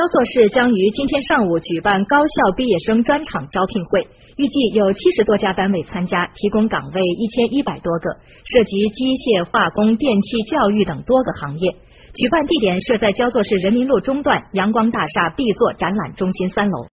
焦作市将于今天上午举办高校毕业生专场招聘会，预计有七十多家单位参加，提供岗位一千一百多个，涉及机械、化工、电气、教育等多个行业。举办地点设在焦作市人民路中段阳光大厦 B 座展览中心三楼。